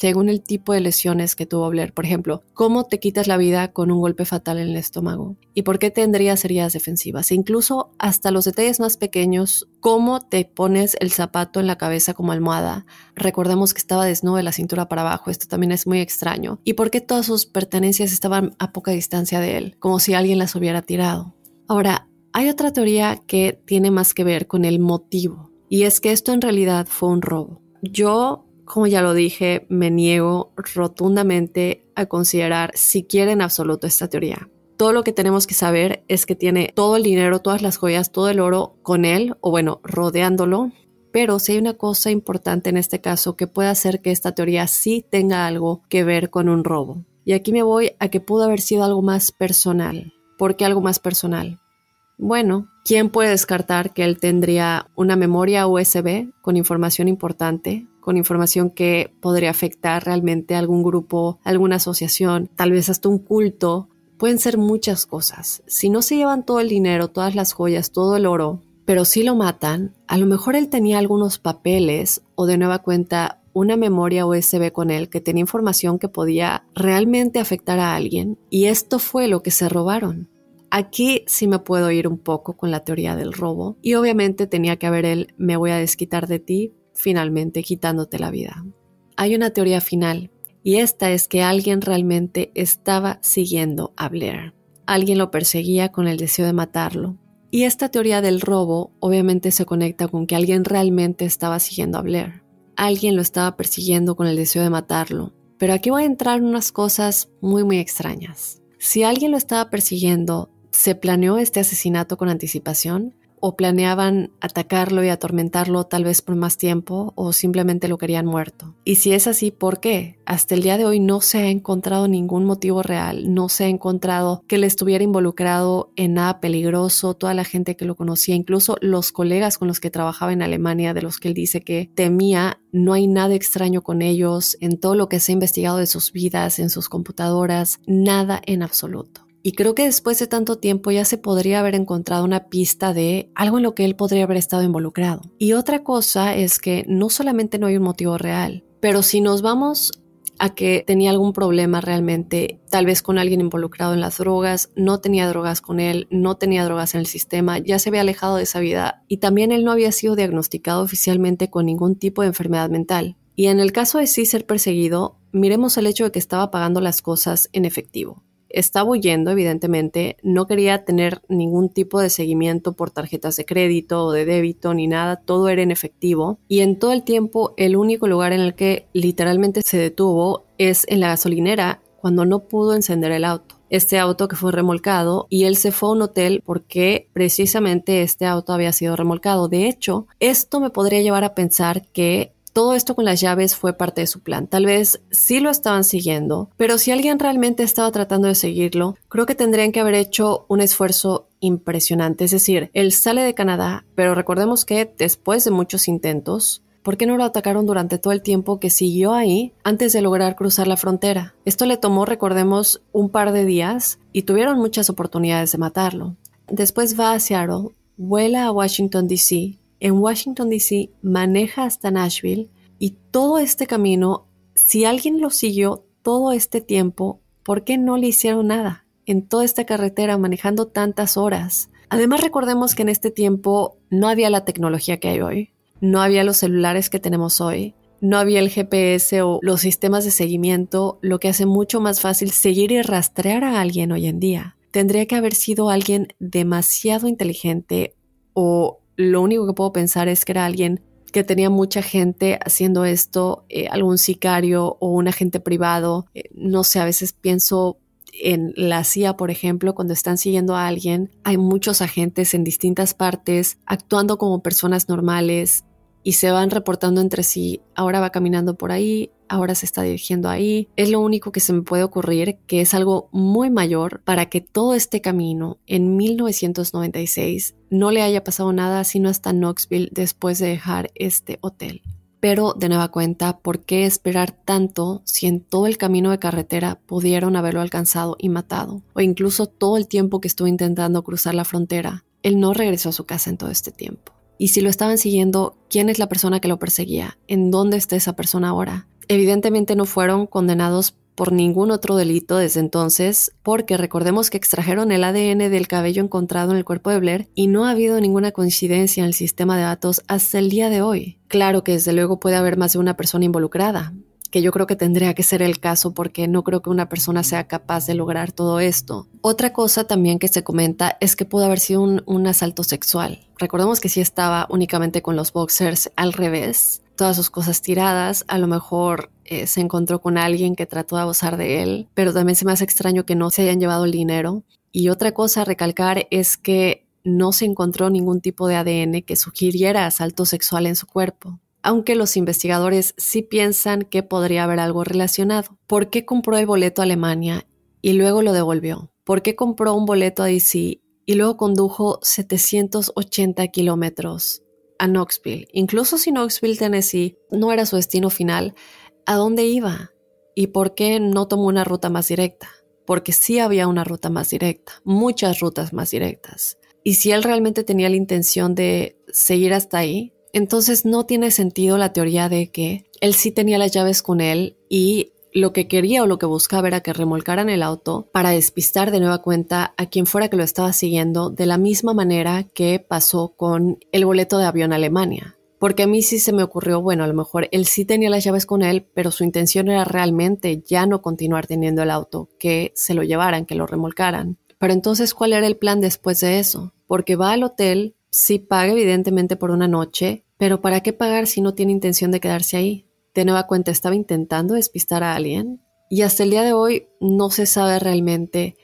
según el tipo de lesiones que tuvo Blair. Por ejemplo, ¿cómo te quitas la vida con un golpe fatal en el estómago? ¿Y por qué tendrías heridas defensivas? E incluso hasta los detalles más pequeños, ¿cómo te pones el zapato en la cabeza como almohada? Recordemos que estaba desnudo de la cintura para abajo, esto también es muy extraño. ¿Y por qué todas sus pertenencias estaban a poca distancia de él? Como si alguien las hubiera tirado. Ahora, hay otra teoría que tiene más que ver con el motivo, y es que esto en realidad fue un robo. Yo como ya lo dije, me niego rotundamente a considerar siquiera en absoluto esta teoría. Todo lo que tenemos que saber es que tiene todo el dinero, todas las joyas, todo el oro con él, o bueno, rodeándolo. Pero si hay una cosa importante en este caso que puede hacer que esta teoría sí tenga algo que ver con un robo. Y aquí me voy a que pudo haber sido algo más personal. ¿Por qué algo más personal? Bueno, ¿quién puede descartar que él tendría una memoria USB con información importante con información que podría afectar realmente a algún grupo, alguna asociación, tal vez hasta un culto. Pueden ser muchas cosas. Si no se llevan todo el dinero, todas las joyas, todo el oro, pero si lo matan, a lo mejor él tenía algunos papeles o de nueva cuenta una memoria USB con él que tenía información que podía realmente afectar a alguien y esto fue lo que se robaron. Aquí sí me puedo ir un poco con la teoría del robo y obviamente tenía que haber él me voy a desquitar de ti finalmente quitándote la vida. Hay una teoría final, y esta es que alguien realmente estaba siguiendo a Blair. Alguien lo perseguía con el deseo de matarlo. Y esta teoría del robo obviamente se conecta con que alguien realmente estaba siguiendo a Blair. Alguien lo estaba persiguiendo con el deseo de matarlo. Pero aquí voy a entrar en unas cosas muy muy extrañas. Si alguien lo estaba persiguiendo, ¿se planeó este asesinato con anticipación? O planeaban atacarlo y atormentarlo tal vez por más tiempo o simplemente lo querían muerto. Y si es así, ¿por qué? Hasta el día de hoy no se ha encontrado ningún motivo real, no se ha encontrado que él estuviera involucrado en nada peligroso, toda la gente que lo conocía, incluso los colegas con los que trabajaba en Alemania, de los que él dice que temía, no hay nada extraño con ellos, en todo lo que se ha investigado de sus vidas, en sus computadoras, nada en absoluto. Y creo que después de tanto tiempo ya se podría haber encontrado una pista de algo en lo que él podría haber estado involucrado. Y otra cosa es que no solamente no hay un motivo real, pero si nos vamos a que tenía algún problema realmente, tal vez con alguien involucrado en las drogas, no tenía drogas con él, no tenía drogas en el sistema, ya se había alejado de esa vida y también él no había sido diagnosticado oficialmente con ningún tipo de enfermedad mental. Y en el caso de sí ser perseguido, miremos el hecho de que estaba pagando las cosas en efectivo estaba huyendo, evidentemente, no quería tener ningún tipo de seguimiento por tarjetas de crédito o de débito ni nada, todo era en efectivo. Y en todo el tiempo, el único lugar en el que literalmente se detuvo es en la gasolinera cuando no pudo encender el auto este auto que fue remolcado y él se fue a un hotel porque precisamente este auto había sido remolcado. De hecho, esto me podría llevar a pensar que todo esto con las llaves fue parte de su plan. Tal vez sí lo estaban siguiendo, pero si alguien realmente estaba tratando de seguirlo, creo que tendrían que haber hecho un esfuerzo impresionante. Es decir, él sale de Canadá, pero recordemos que después de muchos intentos, ¿Por qué no lo atacaron durante todo el tiempo que siguió ahí antes de lograr cruzar la frontera? Esto le tomó, recordemos, un par de días y tuvieron muchas oportunidades de matarlo. Después va a Seattle, vuela a Washington, D.C en Washington, D.C., maneja hasta Nashville y todo este camino, si alguien lo siguió todo este tiempo, ¿por qué no le hicieron nada en toda esta carretera manejando tantas horas? Además, recordemos que en este tiempo no había la tecnología que hay hoy, no había los celulares que tenemos hoy, no había el GPS o los sistemas de seguimiento, lo que hace mucho más fácil seguir y rastrear a alguien hoy en día. Tendría que haber sido alguien demasiado inteligente o lo único que puedo pensar es que era alguien que tenía mucha gente haciendo esto, eh, algún sicario o un agente privado. Eh, no sé, a veces pienso en la CIA, por ejemplo, cuando están siguiendo a alguien, hay muchos agentes en distintas partes actuando como personas normales y se van reportando entre sí. Ahora va caminando por ahí, ahora se está dirigiendo ahí. Es lo único que se me puede ocurrir, que es algo muy mayor para que todo este camino en 1996 no le haya pasado nada sino hasta Knoxville después de dejar este hotel. Pero de nueva cuenta, ¿por qué esperar tanto si en todo el camino de carretera pudieron haberlo alcanzado y matado? O incluso todo el tiempo que estuvo intentando cruzar la frontera, él no regresó a su casa en todo este tiempo. Y si lo estaban siguiendo, ¿quién es la persona que lo perseguía? ¿En dónde está esa persona ahora? Evidentemente no fueron condenados por ningún otro delito desde entonces, porque recordemos que extrajeron el ADN del cabello encontrado en el cuerpo de Blair y no ha habido ninguna coincidencia en el sistema de datos hasta el día de hoy. Claro que desde luego puede haber más de una persona involucrada, que yo creo que tendría que ser el caso porque no creo que una persona sea capaz de lograr todo esto. Otra cosa también que se comenta es que pudo haber sido un, asalto sexual. Recordemos que si estaba únicamente con los boxers al revés, todas sus cosas tiradas, a lo mejor eh, se encontró con alguien que trató de abusar de él, pero también se me hace extraño que no se hayan llevado el dinero. Y otra cosa a recalcar es que no se encontró ningún tipo de ADN que sugiriera asalto sexual en su cuerpo, aunque los investigadores sí piensan que podría haber algo relacionado. ¿Por qué compró el boleto a Alemania y luego lo devolvió? ¿Por qué compró un boleto a DC y luego condujo 780 kilómetros? A Knoxville. Incluso si Knoxville, Tennessee, no era su destino final, ¿a dónde iba? ¿Y por qué no tomó una ruta más directa? Porque sí había una ruta más directa, muchas rutas más directas. Y si él realmente tenía la intención de seguir hasta ahí, entonces no tiene sentido la teoría de que él sí tenía las llaves con él y lo que quería o lo que buscaba era que remolcaran el auto para despistar de nueva cuenta a quien fuera que lo estaba siguiendo de la misma manera que pasó con el boleto de avión a Alemania. Porque a mí sí se me ocurrió, bueno, a lo mejor él sí tenía las llaves con él, pero su intención era realmente ya no continuar teniendo el auto, que se lo llevaran, que lo remolcaran. Pero entonces, ¿cuál era el plan después de eso? Porque va al hotel, sí paga evidentemente por una noche, pero ¿para qué pagar si no tiene intención de quedarse ahí? De nueva cuenta estaba intentando despistar a alguien y hasta el día de hoy no se sabe realmente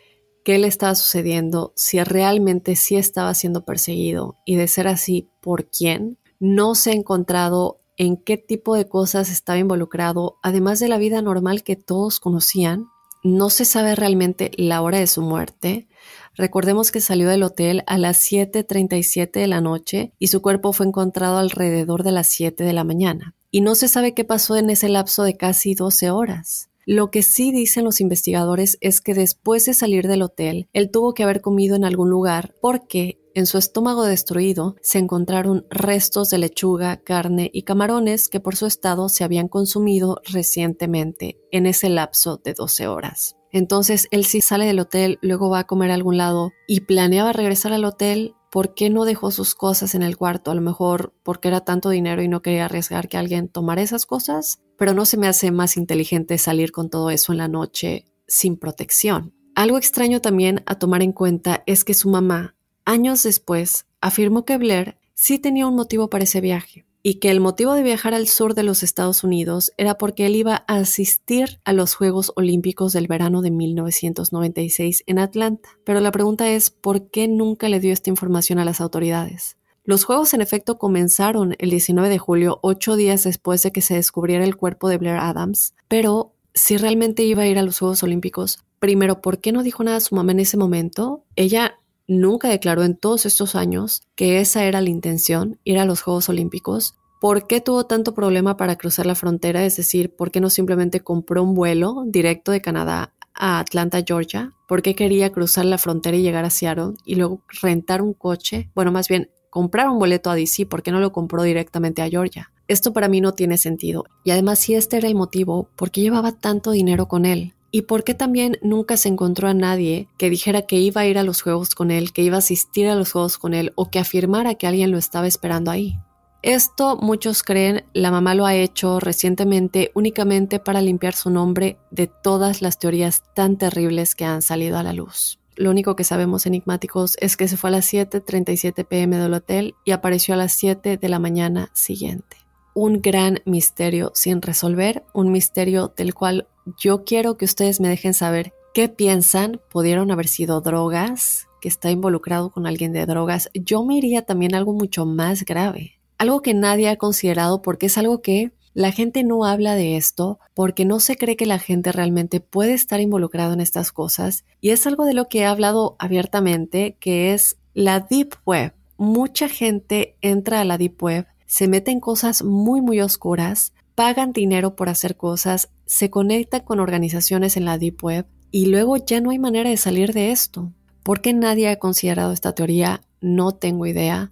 qué le estaba sucediendo, si realmente sí estaba siendo perseguido y de ser así, ¿por quién? No se ha encontrado en qué tipo de cosas estaba involucrado, además de la vida normal que todos conocían. No se sabe realmente la hora de su muerte. Recordemos que salió del hotel a las 7.37 de la noche y su cuerpo fue encontrado alrededor de las 7 de la mañana. Y no se sabe qué pasó en ese lapso de casi 12 horas. Lo que sí dicen los investigadores es que después de salir del hotel, él tuvo que haber comido en algún lugar porque en su estómago destruido se encontraron restos de lechuga, carne y camarones que por su estado se habían consumido recientemente en ese lapso de 12 horas. Entonces él sí sale del hotel, luego va a comer a algún lado y planeaba regresar al hotel. ¿Por qué no dejó sus cosas en el cuarto? A lo mejor porque era tanto dinero y no quería arriesgar que alguien tomara esas cosas, pero no se me hace más inteligente salir con todo eso en la noche sin protección. Algo extraño también a tomar en cuenta es que su mamá, años después, afirmó que Blair sí tenía un motivo para ese viaje y que el motivo de viajar al sur de los Estados Unidos era porque él iba a asistir a los Juegos Olímpicos del verano de 1996 en Atlanta. Pero la pregunta es, ¿por qué nunca le dio esta información a las autoridades? Los Juegos en efecto comenzaron el 19 de julio, ocho días después de que se descubriera el cuerpo de Blair Adams, pero si realmente iba a ir a los Juegos Olímpicos, primero, ¿por qué no dijo nada a su mamá en ese momento? Ella nunca declaró en todos estos años que esa era la intención, ir a los Juegos Olímpicos. ¿Por qué tuvo tanto problema para cruzar la frontera? Es decir, ¿por qué no simplemente compró un vuelo directo de Canadá a Atlanta, Georgia? ¿Por qué quería cruzar la frontera y llegar a Seattle y luego rentar un coche? Bueno, más bien comprar un boleto a DC, ¿por qué no lo compró directamente a Georgia? Esto para mí no tiene sentido. Y además, si este era el motivo, ¿por qué llevaba tanto dinero con él? ¿Y por qué también nunca se encontró a nadie que dijera que iba a ir a los juegos con él, que iba a asistir a los juegos con él o que afirmara que alguien lo estaba esperando ahí? Esto muchos creen la mamá lo ha hecho recientemente únicamente para limpiar su nombre de todas las teorías tan terribles que han salido a la luz. Lo único que sabemos enigmáticos es que se fue a las 7.37 pm del hotel y apareció a las 7 de la mañana siguiente. Un gran misterio sin resolver, un misterio del cual yo quiero que ustedes me dejen saber qué piensan. ¿Pudieron haber sido drogas? ¿Que está involucrado con alguien de drogas? Yo me iría también a algo mucho más grave. Algo que nadie ha considerado porque es algo que la gente no habla de esto porque no se cree que la gente realmente puede estar involucrado en estas cosas y es algo de lo que he hablado abiertamente que es la Deep Web. Mucha gente entra a la Deep Web, se mete en cosas muy muy oscuras, pagan dinero por hacer cosas, se conectan con organizaciones en la Deep Web y luego ya no hay manera de salir de esto. ¿Por qué nadie ha considerado esta teoría? No tengo idea.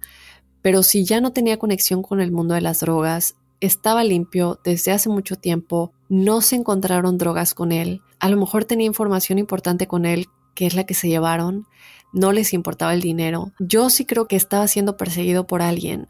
Pero si ya no tenía conexión con el mundo de las drogas, estaba limpio desde hace mucho tiempo, no se encontraron drogas con él, a lo mejor tenía información importante con él, que es la que se llevaron, no les importaba el dinero. Yo sí creo que estaba siendo perseguido por alguien,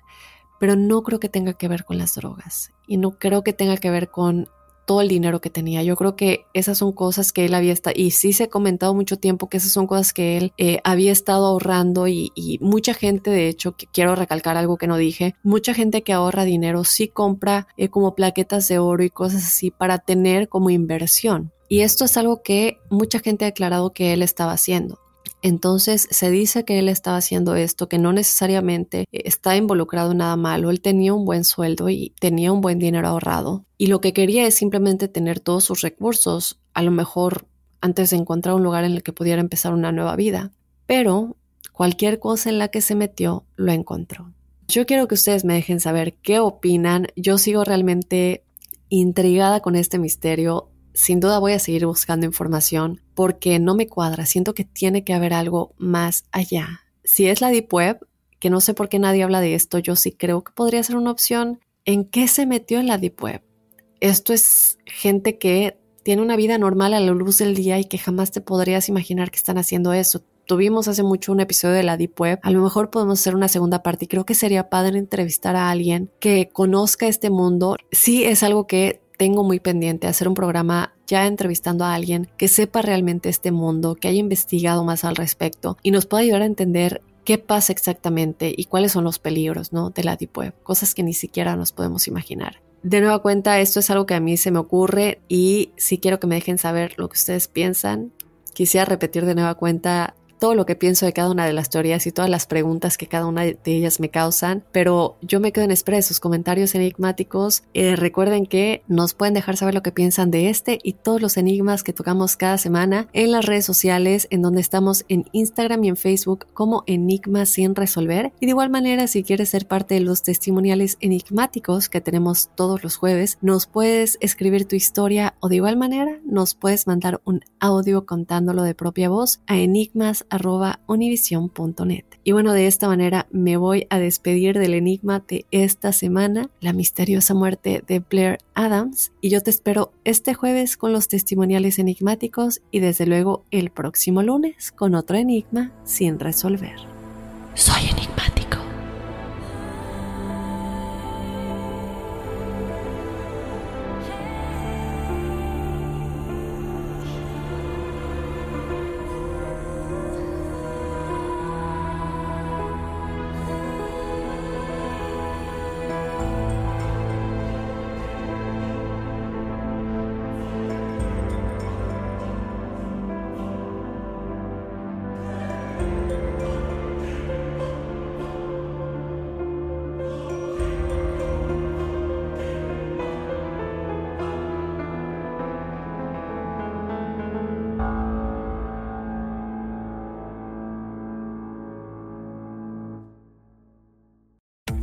pero no creo que tenga que ver con las drogas y no creo que tenga que ver con todo el dinero que tenía. Yo creo que esas son cosas que él había estado, y sí se ha comentado mucho tiempo que esas son cosas que él eh, había estado ahorrando y, mucha gente, de hecho, que quiero recalcar algo que no dije, mucha gente que ahorra dinero sí compra eh, como plaquetas de oro y cosas así para tener como inversión. Y esto es algo que mucha gente ha declarado que él estaba haciendo. Entonces se dice que él estaba haciendo esto, que no necesariamente está involucrado en nada malo, él tenía un buen sueldo y tenía un buen dinero ahorrado y lo que quería es simplemente tener todos sus recursos, a lo mejor antes de encontrar un lugar en el que pudiera empezar una nueva vida. Pero cualquier cosa en la que se metió lo encontró. Yo quiero que ustedes me dejen saber qué opinan. Yo sigo realmente intrigada con este misterio sin duda voy a seguir buscando información porque no me cuadra, siento que tiene que haber algo más allá. Si es la Deep Web, que no sé por qué nadie habla de esto, yo sí creo que podría ser una opción. ¿En qué se metió en la Deep Web? Esto es gente que tiene una vida normal a la luz del día y que jamás te podrías imaginar que están haciendo eso. Tuvimos hace mucho un episodio de la Deep Web. A lo mejor podemos hacer una segunda parte y creo que sería padre entrevistar a alguien que conozca este mundo. Sí es algo que tengo muy pendiente hacer un programa ya entrevistando a alguien que sepa realmente este mundo, que haya investigado más al respecto y nos pueda ayudar a entender qué pasa exactamente y cuáles son los peligros ¿no? de la Deep Web, cosas que ni siquiera nos podemos imaginar. De nueva cuenta, esto es algo que a mí se me ocurre y si quiero que me dejen saber lo que ustedes piensan. Quisiera repetir de nueva cuenta todo lo que pienso de cada una de las teorías y todas las preguntas que cada una de ellas me causan, pero yo me quedo en espera de sus comentarios enigmáticos. Eh, recuerden que nos pueden dejar saber lo que piensan de este y todos los enigmas que tocamos cada semana en las redes sociales, en donde estamos en Instagram y en Facebook como Enigmas sin resolver. Y de igual manera, si quieres ser parte de los testimoniales enigmáticos que tenemos todos los jueves, nos puedes escribir tu historia o de igual manera nos puedes mandar un audio contándolo de propia voz a enigmas univision.net. Y bueno, de esta manera me voy a despedir del enigma de esta semana, la misteriosa muerte de Blair Adams. Y yo te espero este jueves con los testimoniales enigmáticos y desde luego el próximo lunes con otro enigma sin resolver. Soy enigmático.